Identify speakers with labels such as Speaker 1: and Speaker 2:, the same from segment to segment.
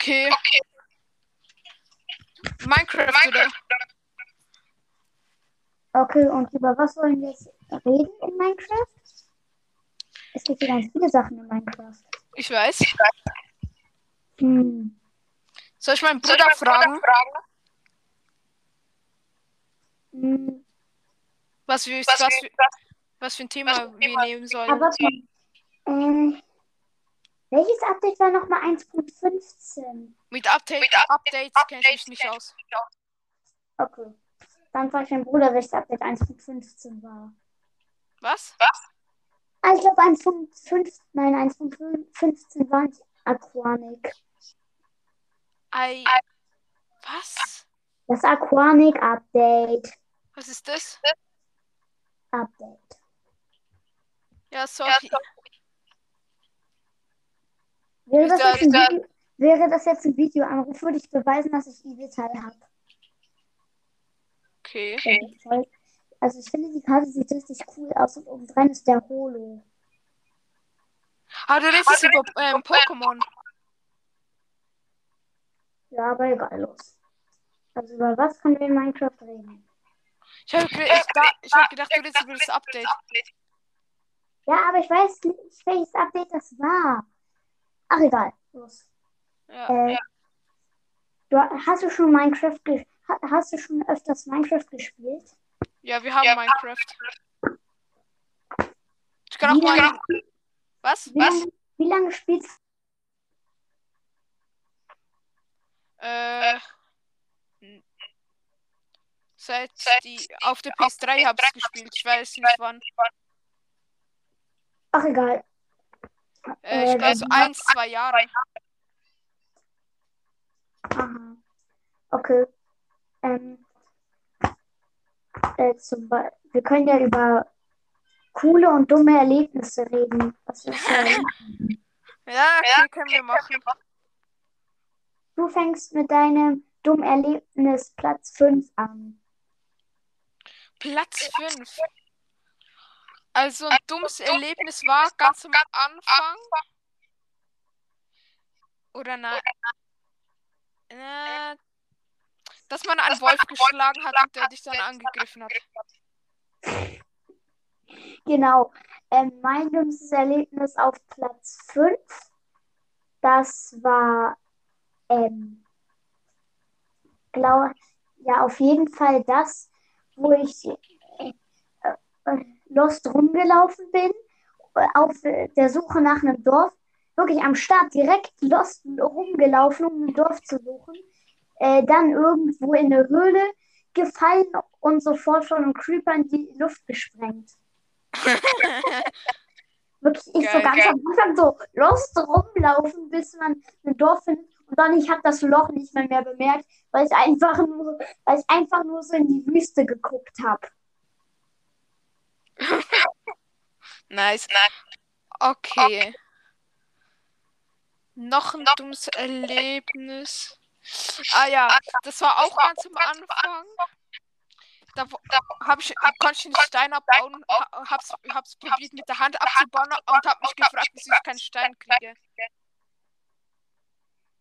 Speaker 1: Okay. Minecraft, oder?
Speaker 2: Okay, und über was wollen wir jetzt reden in Minecraft? Es gibt ja ganz viele Sachen in Minecraft.
Speaker 1: Ich weiß.
Speaker 2: Hm.
Speaker 1: Soll ich meinen Bruder fragen,
Speaker 2: Hm.
Speaker 1: was, wir, was, wir, was für ein Thema wir nehmen sollen?
Speaker 2: Aber äh, welches Update war nochmal 1.15?
Speaker 1: Mit Update, Updates kenne ich mich nicht aus.
Speaker 2: Okay. Dann frage ich meinen Bruder, welches Update 1.15 war.
Speaker 1: Was?
Speaker 2: Ah, ich glaube 1.5, nein, 1.15 war nicht Aquanic.
Speaker 1: I. Was?
Speaker 2: Das Aquanic Update.
Speaker 1: Was ist das?
Speaker 2: Update.
Speaker 1: Ja, sorry.
Speaker 2: Wäre das, jetzt ein Video, wäre das jetzt ein Videoanruf, würde ich beweisen, dass ich Evil Teil habe.
Speaker 1: Okay.
Speaker 2: Also ich finde, die Karte sieht richtig cool aus und obendrein ist der Holo.
Speaker 1: Ah, du redest über ähm, Pokémon.
Speaker 2: Ja, aber egal, los. Also über was können wir in Minecraft reden?
Speaker 1: Ich habe ich hab gedacht, du redest über das Update.
Speaker 2: Ja, aber ich weiß nicht, welches Update das war. Ach, egal, los.
Speaker 1: Ja.
Speaker 2: Äh, du, hast du schon Minecraft hast du schon öfters Minecraft gespielt?
Speaker 1: Ja, wir haben Minecraft. Ich kann auch
Speaker 2: Wie lange-
Speaker 1: mal. Was?
Speaker 2: Wie lange, wie lange spielst
Speaker 1: Äh. n- Seit die auf der PS3 habe ich gespielt. Ich weiß nicht wann.
Speaker 2: Ach, egal.
Speaker 1: Äh, ich glaube so ein, zwei Jahre.
Speaker 2: Aha. Okay. Ähm, äh, zum wir können ja über coole und dumme Erlebnisse reden. Was ist?
Speaker 1: Ja, okay, können wir machen.
Speaker 2: Du fängst mit deinem dummen Erlebnis Platz 5 an.
Speaker 1: Platz 5. Also ein dummes Erlebnis war ganz am Anfang. Oder nein. Äh, dass man einen Wolf geschlagen hat und der dich dann angegriffen hat.
Speaker 2: Genau. Ähm, mein dümmstes Erlebnis auf Platz 5, das war, ähm, glaube, ja, auf jeden Fall das, wo ich äh, äh, lost rumgelaufen bin, äh, auf der Suche nach einem Dorf, wirklich am Start direkt lost rumgelaufen, um ein Dorf zu suchen, äh, dann irgendwo in eine Höhle gefallen und sofort von einem Creeper in die Luft gesprengt. Wirklich, ich so
Speaker 1: Geil,
Speaker 2: ganz
Speaker 1: geil.
Speaker 2: am Anfang so lost rumlaufen, bis man ein Dorf findet. Und dann, ich habe das Loch nicht mehr, mehr bemerkt, weil ich einfach nur, weil ich einfach nur so in die Wüste geguckt habe.
Speaker 1: Nice. Okay. Noch ein dummes Erlebnis. Ah ja, das war auch ganz am Anfang. Da, da hab ich, konnte ich einen Stein abbauen, ha- hab's, hab's probiert mit der Hand abzubauen und hab mich gefragt, wieso ich keinen Stein kriege.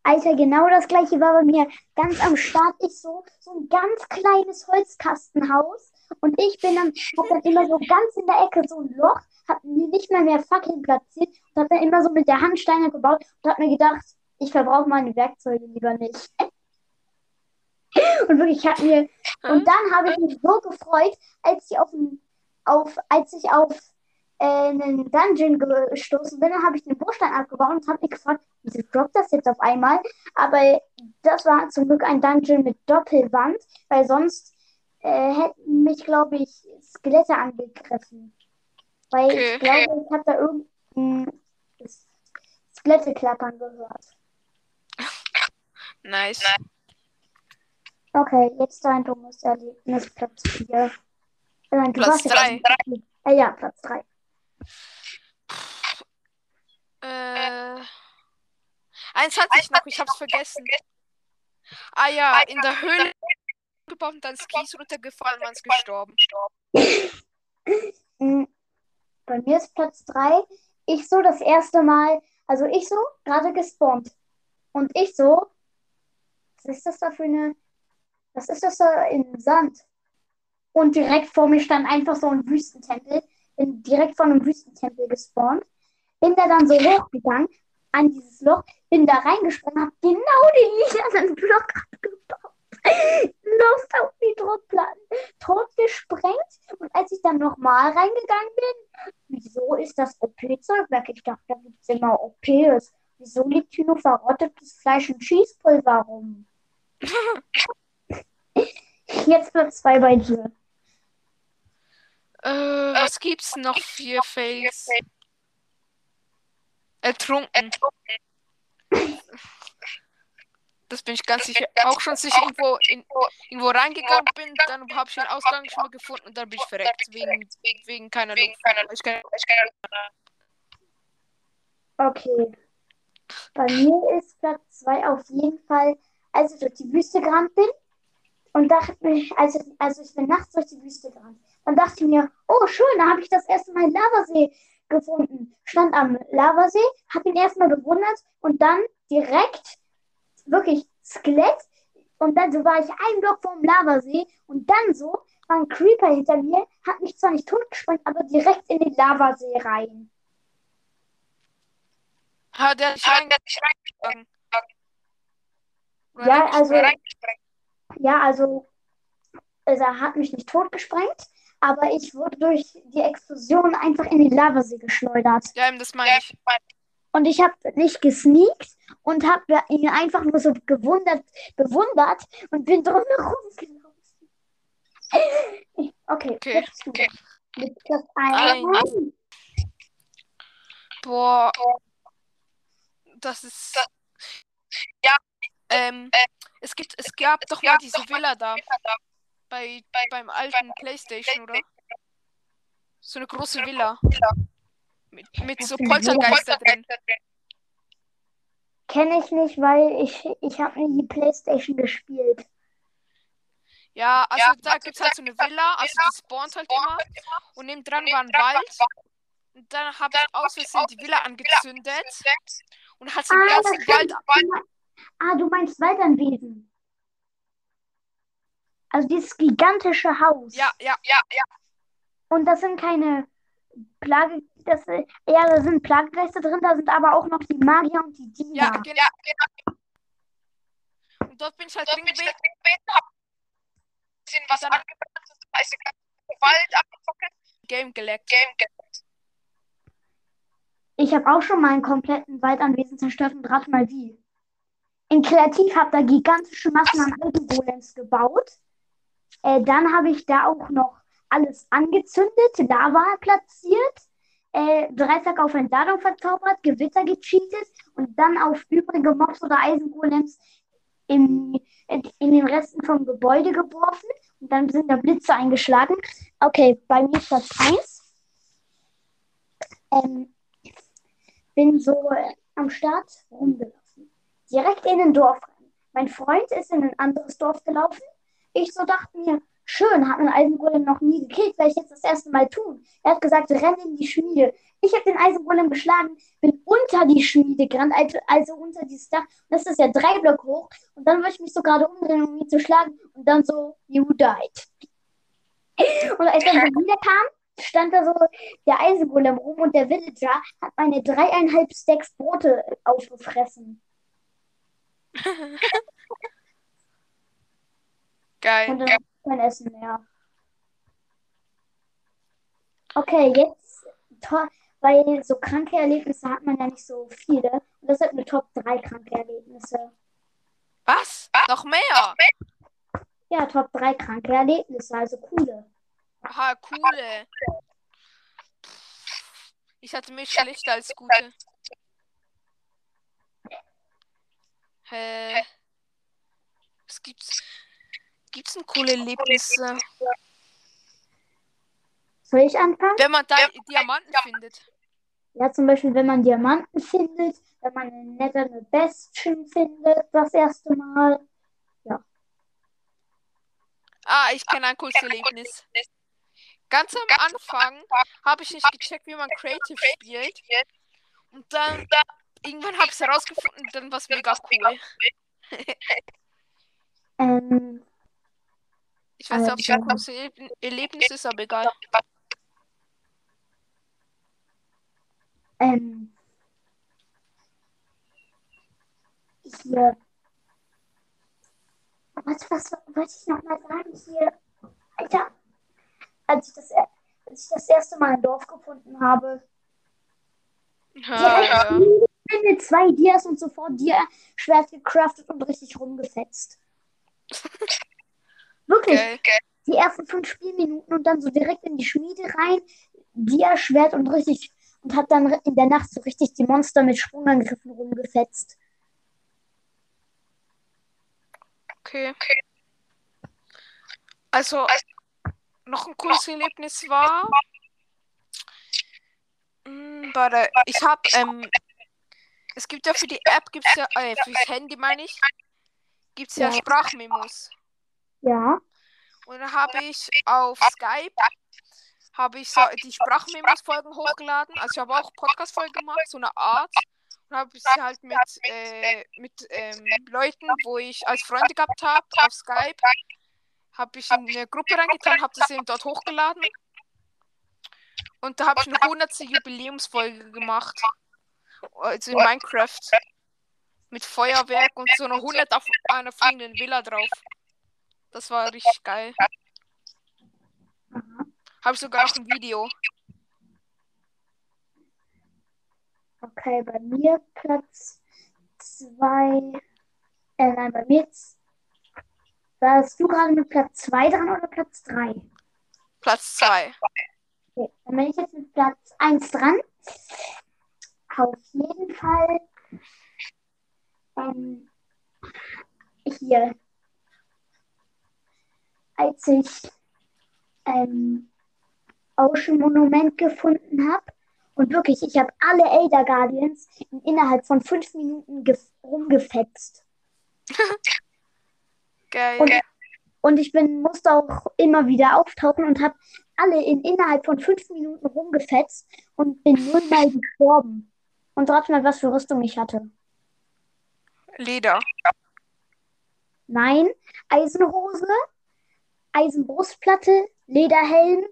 Speaker 2: Alter, genau das gleiche war bei mir. Ganz am Start ich so, so ein ganz kleines Holzkastenhaus. Und ich bin dann, hab dann immer so ganz in der Ecke so ein Loch, hab nicht mal mehr Fackeln platziert und hab dann immer so mit der Hand Steine gebaut und hab mir gedacht, ich verbrauche meine Werkzeuge lieber nicht. Und wirklich, ich hab mir, und dann habe ich mich so gefreut, als ich auf, auf, als ich auf äh, einen Dungeon gestoßen bin, dann habe ich den Bruchstein abgebaut und habe mich gefragt, wieso droppt das jetzt auf einmal? Aber das war zum Glück ein Dungeon mit Doppelwand, weil sonst äh, hätten mich, glaube ich, Skelette angegriffen. Weil
Speaker 1: Okay.
Speaker 2: ich glaube, ich habe da irgendein Skelette klappern gehört.
Speaker 1: Nice.
Speaker 2: Okay, jetzt dein dummes Erlebnis, Platz 4. Nein,
Speaker 1: Platz
Speaker 2: warst jetzt-
Speaker 1: drei.
Speaker 2: Äh, ja, Platz 3.
Speaker 1: Äh, eins hatte ich noch, ich hab's vergessen. Ah ja, in der Höhle gebaut und dann ist Kies runtergefallen, man ist gestorben.
Speaker 2: Bei mir ist Platz 3. Ich so das erste Mal, also ich so, gerade gespawnt. Und ich so, was ist das da für eine, was ist das da im Sand? Und direkt vor mir stand einfach so ein Wüstentempel. Bin direkt vor einem Wüstentempel gespawnt. Bin da dann so hochgegangen an dieses Loch, bin da reingesprungen, hab genau den lilanen Block abgebaut. Lost auf die Druckplatten, tot gesprengt. Und als ich dann nochmal reingegangen bin, wieso ist das OP-Zeugwerk? Ich dachte, da gibt es immer OPs. Wieso liegt hier nur verrottetes Fleisch und Schießpulver rum? Jetzt Platz zwei bei dir.
Speaker 1: Äh, was gibt's noch für Fails? Ertrunken. Das bin ich ganz sicher. Auch schon sicher irgendwo, in, irgendwo reingegangen bin, dann habe ich den Ausgang schon mal gefunden und dann bin ich verreckt. Wegen, wegen keiner Luft. Ich kann, ich kann,
Speaker 2: Okay. Bei mir ist Platz 2 auf jeden Fall, als ich durch die Wüste gerannt bin. Und dachte mir, also, also ich bin nachts durch die Wüste gerannt. Dann dachte ich mir, oh schön, da habe ich das erste Mal Lavasee gefunden. Stand am Lavasee, habe ihn erstmal bewundert und dann direkt wirklich Skelett. Und dann so war ich ein Block vom Lavasee und dann so war ein Creeper hinter mir, hat mich zwar nicht totgesprengt, aber direkt in den Lavasee rein.
Speaker 1: Hat er dich reingeschlagen?
Speaker 2: Ja, also, ja, also, also er hat mich nicht totgesprengt, aber ich wurde durch die Explosion einfach in den Lavasee geschleudert.
Speaker 1: Ja, das meine ich.
Speaker 2: Und ich habe nicht gesneakt und habe ihn einfach nur so gewundert, bewundert und bin drumherum gelaufen. Okay,
Speaker 1: okay.
Speaker 2: okay. Mit das ein.
Speaker 1: Boah. Das ist. Ja. Ähm, es gibt, es gab doch mal diese Villa da. Bei, bei beim alten Playstation, oder? So eine große Villa. Mit, mit so Poltergeister drin.
Speaker 2: Kenne ich nicht, weil ich, ich habe nie die Playstation gespielt.
Speaker 1: Ja, also ja, da gibt es halt so eine Villa, also die spawnt halt immer. Und neben dran war ein Wald. Und dann habe ich aus Versehen die Villa angezündet. Und hat den
Speaker 2: Ah,
Speaker 1: ganzen
Speaker 2: das
Speaker 1: Wald.
Speaker 2: stimmt. Ah, du meinst Waldanwesen. Also dieses gigantische Haus.
Speaker 1: Ja, ja, ja, ja.
Speaker 2: Und das sind keine Plage, das, ja, da sind Plagegeister drin, da sind aber auch noch die Magier und die Diener.
Speaker 1: Ja, genau. genau. Und dort bin ich halt drin gewesen. Hab bisschen was
Speaker 3: Dann-
Speaker 1: angepasst, das heißt, Wald abgefuckt. Game geleckt. Game geleckt.
Speaker 2: Ich habe auch schon mal einen kompletten Waldanwesen zerstört und rat mal wie. In Kreativ habe da gigantische Massen an Algengolems gebaut. Äh, dann habe ich da auch noch alles angezündet, Lava platziert, äh, Dreizack auf Entladung verzaubert, Gewitter gecheatet und dann auf übrige Mobs oder Eisengolems in, in, den Resten vom Gebäude geworfen und dann sind da Blitze eingeschlagen. Okay, bei mir Platz 1. Ähm, bin so äh, am Start rumgelaufen. Direkt in ein Dorf rein. Mein Freund ist in ein anderes Dorf gelaufen. Ich so dachte mir, schön, hat ein Eisengolem noch nie gekillt, werde ich jetzt das erste Mal tun. Er hat gesagt, renn in die Schmiede. Ich habe den Eisengolem geschlagen, bin unter die Schmiede gerannt, also, also unter dieses Dach. Und das ist ja drei Block hoch. Und dann wollte ich mich so gerade umdrehen, um ihn zu schlagen. Und dann so, you died. Und als er dann wieder kam, stand da so der Eisengolem rum und der Villager hat meine dreieinhalb Stacks Brote aufgefressen.
Speaker 1: Geil.
Speaker 2: Und dann kein Essen mehr. Okay, jetzt, to- weil so kranke Erlebnisse hat man ja nicht so viele. Und das sind eine Top 3 kranke Erlebnisse.
Speaker 1: Was? Noch mehr?
Speaker 2: Ja, Top 3 kranke Erlebnisse, also coole.
Speaker 1: Aha, coole. Ich hatte mich schlechter als gute. Hä? Was gibt's? Gibt's denn coole Erlebnisse?
Speaker 2: Soll ich anfangen?
Speaker 1: Wenn man da Diamanten findet.
Speaker 2: Ja, zum Beispiel, wenn man Diamanten findet, wenn man eine nette Bestien findet, das erste Mal.
Speaker 1: Ah, ich kenne ein cooles Erlebnis. Ganz am Anfang habe ich nicht gecheckt, wie man Creative spielt. Und dann irgendwann habe ich es herausgefunden, dann war es mega cool.
Speaker 2: Ähm,
Speaker 1: Ich weiß nicht, ob es ein großes Erlebnis ist, aber egal.
Speaker 2: ähm, hier. Was, was wollte ich noch mal sagen? Hier, Alter, als ich das, als ich das erste Mal ein Dorf gefunden habe,
Speaker 1: Ja, ja.
Speaker 2: mit zwei Dias und sofort Dia-Schwert gecraftet und richtig rumgefetzt. Wirklich,
Speaker 1: Geil.
Speaker 2: die ersten fünf Spielminuten und dann so direkt in die Schmiede rein, Dia-Schwert und richtig und hat dann in der Nacht so richtig die Monster mit Sprungangriffen rumgefetzt.
Speaker 1: Okay. Also, noch ein cooles Erlebnis war. Mh, warte, ich hab, ähm, es gibt ja für die App, gibt's ja, äh, fürs Handy meine ich, gibt's ja
Speaker 2: Ja.
Speaker 1: Sprachmemos.
Speaker 2: Ja,
Speaker 1: Und dann habe ich auf Skype habe ich so die Sprachmemos-Folgen hochgeladen. Also ich habe auch Podcast-Folgen gemacht, so eine Art. Und habe ich sie halt mit, äh, mit ähm, Leuten, wo ich als Freunde gehabt habe, auf Skype, habe ich in eine Gruppe reingetan, habe das eben dort hochgeladen. Und da habe ich eine 100. Jubiläumsfolge gemacht. Also in Minecraft. Mit Feuerwerk und so eine 100 auf einer fliegenden Villa drauf. Das war richtig geil. Habe ich sogar noch ein Video.
Speaker 2: okay, bei mir Platz zwei. Äh, nein, bei mir z- warst du gerade mit Platz zwei dran oder Platz drei?
Speaker 1: Platz 2.
Speaker 2: Okay, dann bin ich jetzt mit Platz 1 dran. Auf jeden Fall ähm, hier, als ich ähm, Ocean Monument gefunden habe und wirklich, ich habe alle Elder Guardians in, innerhalb von fünf Minuten gef- rumgefetzt.
Speaker 1: Geil.
Speaker 2: Und, und ich bin, musste auch immer wieder auftauchen und habe alle in innerhalb von fünf Minuten rumgefetzt und bin nur mal gestorben. Und rat mal, was für Rüstung ich hatte.
Speaker 1: Leder.
Speaker 2: Nein, Eisenhose, Eisenbrustplatte, Lederhelm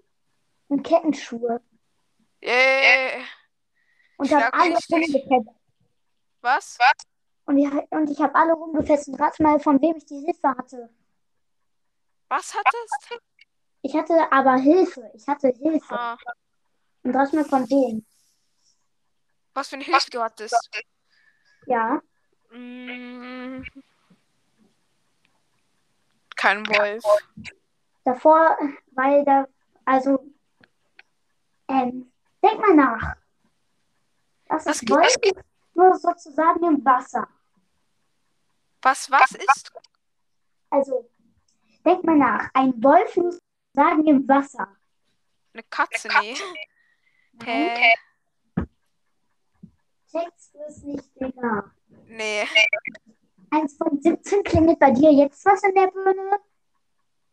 Speaker 2: und Kettenschuhe.
Speaker 1: Yeah.
Speaker 2: Und habe alle rumgefetzt.
Speaker 1: Was?
Speaker 2: Und ich, und ich habe alle rumgefetzt. Und rat mal, von wem ich die Hilfe hatte.
Speaker 1: Was hattest?
Speaker 2: Ich hatte aber Hilfe. Ich hatte Hilfe.
Speaker 1: Ah,
Speaker 2: Und rat mal, von wem.
Speaker 1: was für eine Hilfe du hattest.
Speaker 2: Ja.
Speaker 1: Mm. Kein Wolf.
Speaker 2: Davor, weil da, also, ähm, denk mal nach. Das
Speaker 1: Was
Speaker 2: ist Wolken nur sozusagen im Wasser.
Speaker 1: Was, was ist?
Speaker 2: Also, denk mal nach. Ein Wolf nur sozusagen im Wasser.
Speaker 1: Eine Katze, nee. Hä?
Speaker 2: Checkst du es nicht, Digga?
Speaker 1: Nee.
Speaker 2: 1.17 klingelt bei dir jetzt was in der Birne?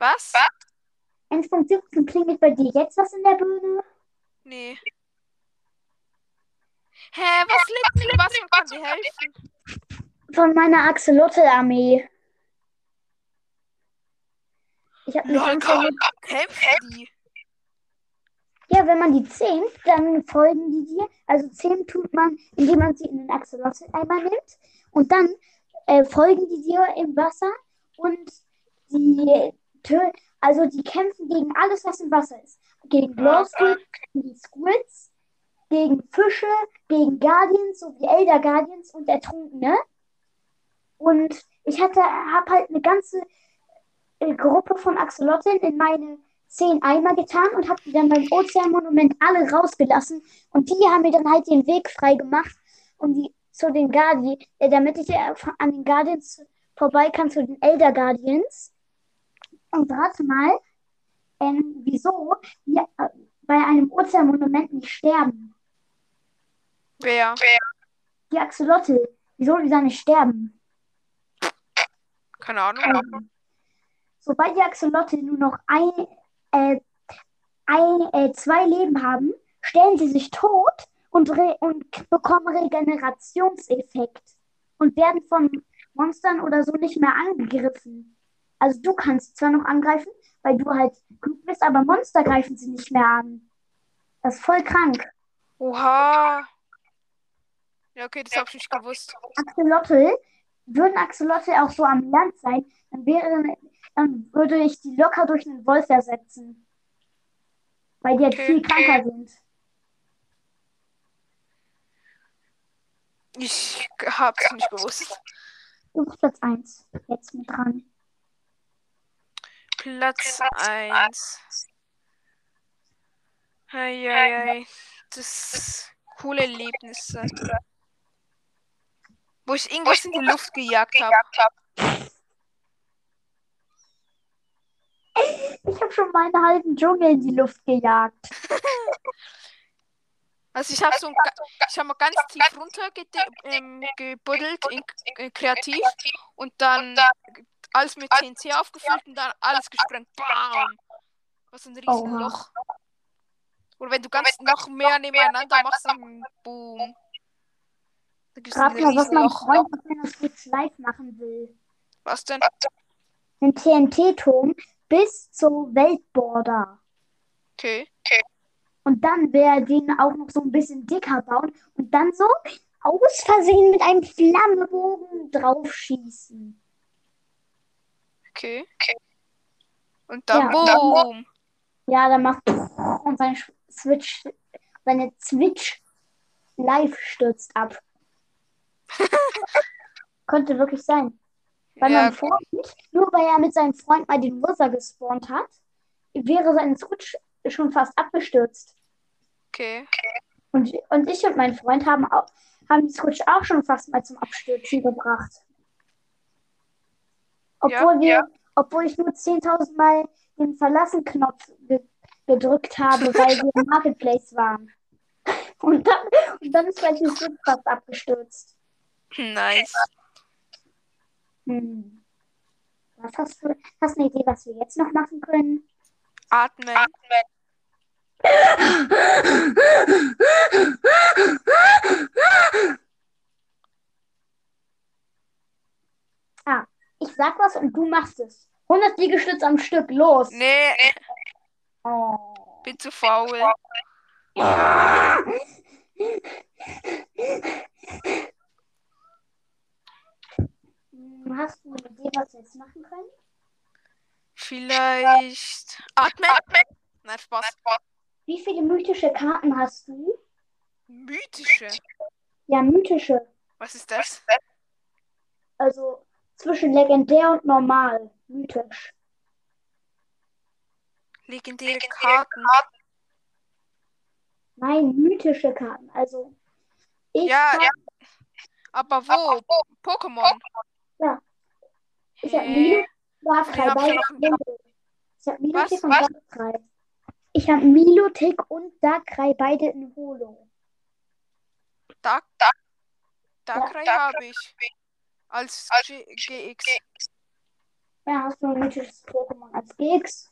Speaker 1: Was?
Speaker 2: 1.17 klingelt bei dir jetzt was in der Birne?
Speaker 1: Nee. Hä, was liegt denn was und kann dir helfen?
Speaker 2: Von meiner Axolotl-Armee. Ich habe eine
Speaker 1: Lol, komm, kämpfen die.
Speaker 2: Ja, wenn man die zähmt, dann folgen die dir. Also zähmen tut man, indem man sie in den Axolotl-Eimer nimmt. Und dann äh, folgen die dir im Wasser und die, tö- also die kämpfen gegen alles, was im Wasser ist. Gegen Glowsquid, gegen die Squids, gegen Fische, gegen Guardians sowie Elder Guardians und Ertrunkene. Und ich hatte, habe halt eine ganze äh, Gruppe von Axolotln in meine zehn Eimer getan und habe die dann beim Ozeanmonument alle rausgelassen. Und die haben mir dann halt den Weg frei gemacht, um die zu den Guardians, äh, damit ich äh, an den Guardians vorbei kann zu den Elder Guardians. Und rate mal, ähm, wieso die äh, bei einem Ozeanmonument nicht sterben.
Speaker 1: Wer?
Speaker 2: Die Axolotl, wieso die da nicht sterben?
Speaker 1: Keine Ahnung.
Speaker 2: Ähm, sobald die Axolotl nur noch ein, äh, ein, äh, zwei Leben haben, stellen sie sich tot und, und bekommen Regenerationseffekt und werden von Monstern oder so nicht mehr angegriffen. Also du kannst zwar noch angreifen, weil du halt klug bist, aber Monster greifen sie nicht mehr an. Das ist voll krank.
Speaker 1: Oha. Ja, okay, das habe ich nicht gewusst.
Speaker 2: Axolotl, würden Axolotl auch so am Land sein, dann wäre, dann würde ich die locker durch einen Wolf ersetzen. Weil die halt
Speaker 1: Okay.
Speaker 2: viel kranker sind.
Speaker 1: Ich hab's nicht gewusst.
Speaker 2: Du bist Platz 1. Jetzt mit dran.
Speaker 1: Platz 1. Eieiei. Das coole Erlebnisse. Wo ich irgendwas in die Luft gejagt habe.
Speaker 2: Ich habe schon meinen halben Dschungel in die Luft gejagt.
Speaker 1: Also ich habe so ein, ich habe mal ganz tief runter ähm, gebuddelt in, in kreativ und dann alles mit TNT aufgefüllt und dann alles gesprengt. Bam! Was ein riesen
Speaker 2: Oha.
Speaker 1: Loch. Oder wenn du ganz noch mehr nebeneinander machst, dann boom. Da gibt's
Speaker 2: mal, was mein
Speaker 1: Riesenloch.
Speaker 2: Freund auf seiner Switch live machen will.
Speaker 1: Was denn?
Speaker 2: Ein TNT-Turm bis zur Weltborder.
Speaker 1: Okay.
Speaker 2: Und dann er den auch noch so ein bisschen dicker bauen und dann so aus Versehen mit einem Flammebogen draufschießen.
Speaker 1: Okay. Und dann
Speaker 2: Ja.
Speaker 1: boom.
Speaker 2: Ja, dann macht und sein Switch, seine Switch live stürzt ab. Konnte wirklich sein. Weil
Speaker 1: Ja,
Speaker 2: Freund, nur weil er mit seinem Freund mal den Wither gespawnt hat, wäre sein Switch schon fast abgestürzt.
Speaker 1: okay.
Speaker 2: Und, und ich und mein Freund haben, auch, haben die Switch auch schon fast mal zum Abstürzen gebracht. Obwohl wir, obwohl ich nur 10.000 Mal den Verlassen-Knopf ge gedrückt habe, weil wir im Marketplace waren. Und dann, und dann ist mein Switch fast abgestürzt.
Speaker 1: Nice.
Speaker 2: Hm. Was hast du? Hast du eine Idee, was wir jetzt noch machen können?
Speaker 1: Atmen.
Speaker 2: Ich sag was und du machst es. 100 Liegestütze am Stück, los.
Speaker 1: Nee,
Speaker 2: Oh.
Speaker 1: bin zu faul.
Speaker 2: Hm, Hast du eine Idee, was wir jetzt machen können?
Speaker 1: Vielleicht. Atmen. Nein, Spaß.
Speaker 2: Wie viele mythische Karten hast du?
Speaker 1: Mythische.
Speaker 2: Ja, mythische.
Speaker 1: Was ist das?
Speaker 2: Also zwischen legendär und normal. Mythisch.
Speaker 1: Legendäre Karten.
Speaker 2: Nein, mythische Karten. Also ich
Speaker 1: Ja, ja. Aber wo? Pokémon.
Speaker 2: ich hab? Milo, Darkrai,
Speaker 1: hab ich
Speaker 2: beide
Speaker 1: noch-
Speaker 2: in Holo. Ich hab Milotic
Speaker 1: Was?
Speaker 2: und? Darkrai. Ich hab Milotic und Darkrai beide in Holo.
Speaker 1: Dark, Darkrai habe ich. Als G GX.
Speaker 2: Ja, hast du ein mythisches Pokémon als GX?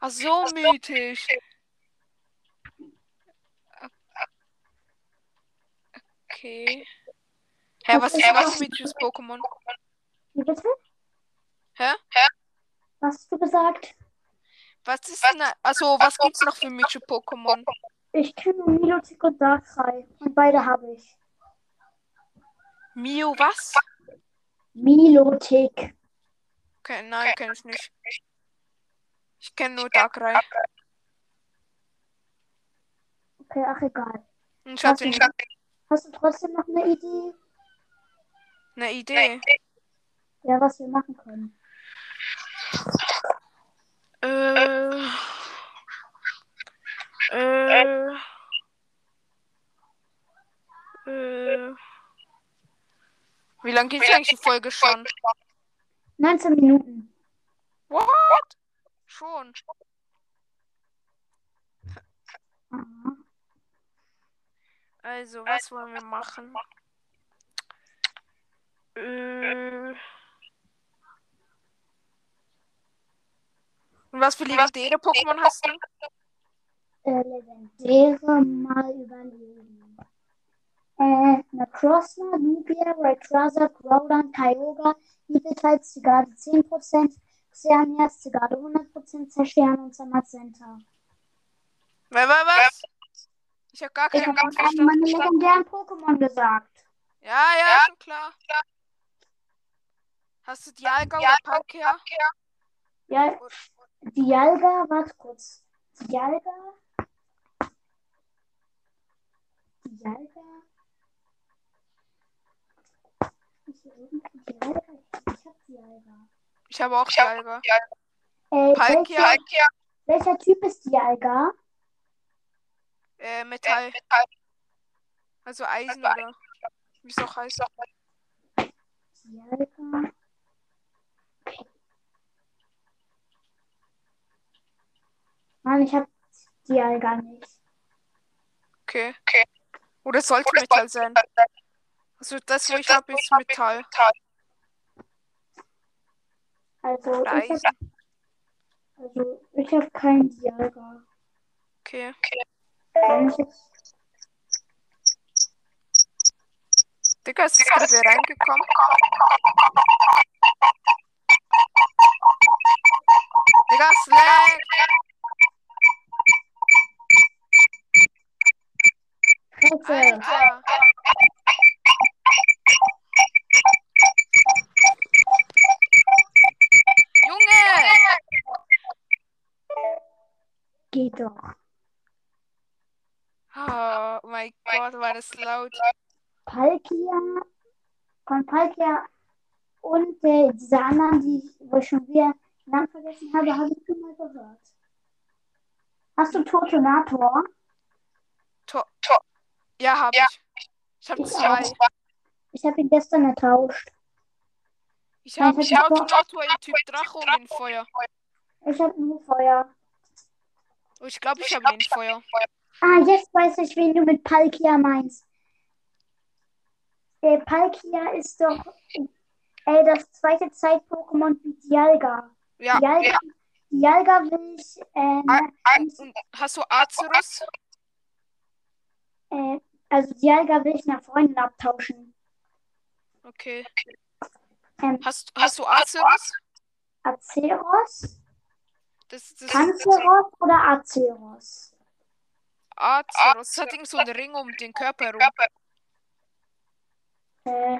Speaker 1: Ach so mythisch. Okay. Hä, was ist was für mythisches Pokémon?
Speaker 2: Wie bitte?
Speaker 1: Hä?
Speaker 2: Was hast du gesagt?
Speaker 1: Was ist denn. Also, was gibt's noch für mythische Pokémon?
Speaker 2: Ich kenne Milotic und Darkrai. Und beide habe ich.
Speaker 1: Mio, was?
Speaker 2: Milotic.
Speaker 1: Okay, nein, kenne ich nicht. Ich kenne nur Darkrai.
Speaker 2: Okay, ach egal.
Speaker 1: Ich hatte nicht
Speaker 2: Hast du trotzdem noch eine Idee?
Speaker 1: eine Idee.
Speaker 2: Ja, was wir machen können.
Speaker 1: Äh. Äh. Äh. Wie lange geht eigentlich die Folge schon?
Speaker 2: 19 Minuten.
Speaker 1: What? Schon. Also, was wollen wir machen? Äh. Und was für legendäre Pokémon hast du?
Speaker 2: äh, Legendäre mal überlegen. Äh, Necrozma, Nubia, Rayquaza, Groudon, Kyogre, Evil Zigarde 10%, Xerneas, Zigarde 100%, Zerscheren und Zamazenta.
Speaker 1: Was, was, was? Ich hab gar
Speaker 2: Ich habe
Speaker 1: Kopf
Speaker 2: gerade meine legendären Pokémon gesagt.
Speaker 1: Ja, ja, schon klar. Hast du Dialga oder Palkia?
Speaker 2: Ja, Dialga, warte kurz. Dialga. Dialga. Ich
Speaker 1: habe auch Dialga.
Speaker 2: Äh,
Speaker 1: Palkia,
Speaker 2: welcher, welcher Typ ist Dialga?
Speaker 1: äh, Metall. Also Eisen oder wie es auch heißt.
Speaker 2: Dialga. Mann, ich hab Dialga nicht.
Speaker 1: Okay. Oder sollte Metall sein. Also das, wo ich habe, ist Metall.
Speaker 2: Also, ich hab, also, ich hab kein Dialga.
Speaker 1: Okay.
Speaker 2: Ich jetzt
Speaker 1: Digga, ist gerade wer reingekommen? Digga, Slack!
Speaker 2: Fresse.
Speaker 1: Alter!
Speaker 2: Doch.
Speaker 1: Oh mein Gott, war das laut.
Speaker 2: Palkia, von Palkia und äh, diese anderen, die ich, wo ich schon wieder den Namen vergessen habe, habe ich schon mal gehört. Hast du Totonator?
Speaker 1: Tor. Ja, hab ich. Ich
Speaker 2: Ich
Speaker 1: zwei.
Speaker 2: auch. Ich habe ihn gestern ertauscht.
Speaker 1: Ich hab
Speaker 2: Ich hab
Speaker 1: Autonator in Typ Drache und in Feuer.
Speaker 2: Ich habe nur Feuer.
Speaker 1: Oh, ich glaube, ich habe ihn in Feuer.
Speaker 2: Ah, jetzt weiß ich, wen du mit Palkia meinst. Der Palkia ist doch ey, das zweite Zeit-Pokémon wie Dialga.
Speaker 1: Ja.
Speaker 2: Dialga, Dialga will ich,
Speaker 1: Ah, ah, und hast du Acerus?
Speaker 2: äh, also Dialga will ich nach Freunden abtauschen.
Speaker 1: Okay.
Speaker 2: Ähm,
Speaker 1: Hast, hast du Acerus?
Speaker 2: Aceros?
Speaker 1: Das, das, das
Speaker 2: Panzeros oder Aceros?
Speaker 1: Acerus. Das hat irgend so einen Ring um den Körper herum.
Speaker 2: Äh,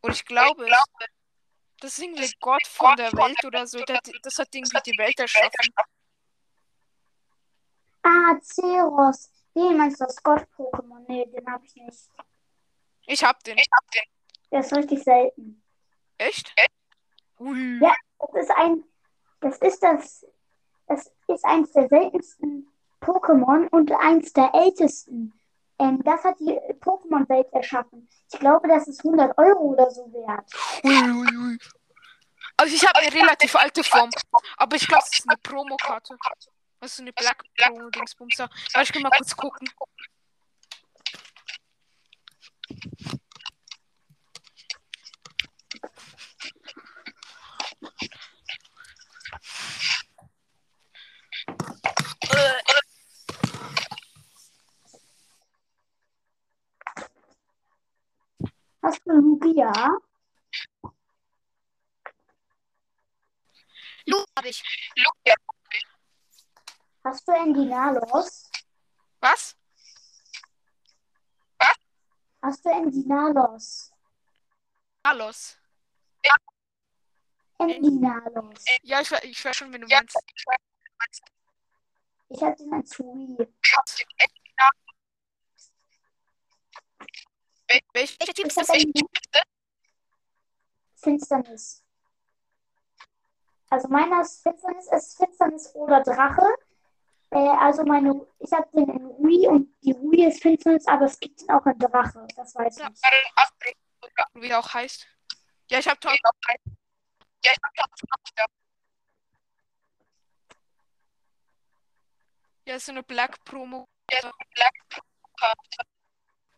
Speaker 1: Und ich glaube, es, das ist irgendwie Gott von der Welt oder so. Das hat irgendwie die Welt erschaffen.
Speaker 2: ah, Aceros. Den meinst du das Gott-Pokémon? Nee, den habe ich nicht.
Speaker 1: Ich hab den.
Speaker 2: Der ist richtig selten.
Speaker 1: Echt? Ui.
Speaker 2: Ja. Das ist ein, das ist das, das ist eins der seltensten Pokémon und eins der ältesten. Ähm, das hat die Pokémon-Welt erschaffen. Ich glaube, das ist 100 Euro oder so wert.
Speaker 1: Ui, ui, ui. Also ich habe eine relativ alte Form. Aber ich glaube, es ist eine Promokarte. Das ist eine Black Promo Dingsbums da. Warte, ich kann mal kurz gucken.
Speaker 2: Hast du Lugia?
Speaker 1: Lu hab ich.
Speaker 2: Hast du Endinalos?
Speaker 1: Was?
Speaker 2: Hast du Endinalos?
Speaker 1: Alos.
Speaker 2: Endinalos.
Speaker 1: Ja, ich, ich weiß schon, wenn du meinst.
Speaker 2: Ich hatte den als Wii.
Speaker 1: Welcher Typ
Speaker 2: Ich
Speaker 1: ist das?
Speaker 2: habe Finsternis. Also meiner ist Finsternis, es ist Finsternis oder Drache. Äh, also meine, ich habe den in Wii und die Wii ist Finsternis, aber es gibt ihn auch in Drache. Das weiß
Speaker 1: Ja.
Speaker 2: ich.
Speaker 1: Wie er auch heißt. Ja, ich hab Tor. Ja, ist so eine Black Promo.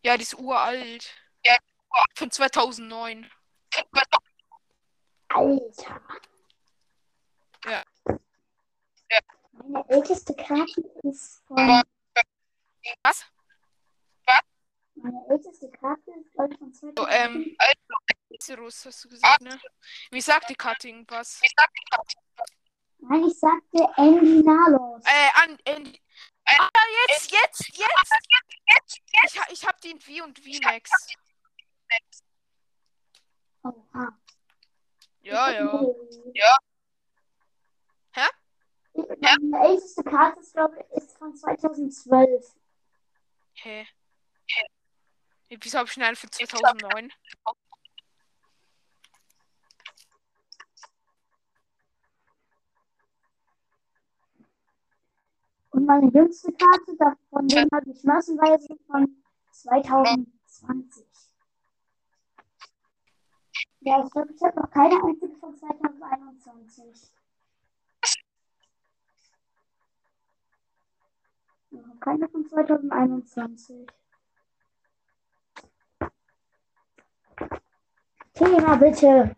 Speaker 1: Ja, die ist uralt. Von 2009.
Speaker 2: Alter.
Speaker 1: Ja.
Speaker 2: Meine älteste Karte ist von.
Speaker 1: Was?
Speaker 2: Meine älteste Karte ist, glaube ich, von
Speaker 1: So,
Speaker 2: 2000.
Speaker 1: ähm, Zerus hast du gesagt, ne? Wie sagt die Karte irgendwas?
Speaker 2: Nein, ich sagte Andy Nalos.
Speaker 1: Äh, an, an Ah, jetzt, jetzt, jetzt! Ich, ha- ich hab den V und V-Max.
Speaker 2: Oha.
Speaker 1: Ja, ja.
Speaker 2: Ja.
Speaker 1: Hä?
Speaker 2: Meine älteste Karte ist, glaube ich, ist von 2012.
Speaker 1: Hä? Wieso hab ich eine von 2009?
Speaker 2: Und meine jüngste Karte, da- von dem habe ich massenweise von 2020. Ja, ich glaube, ich habe noch keine einzige von 2021. Noch keine von 2021. Thema bitte.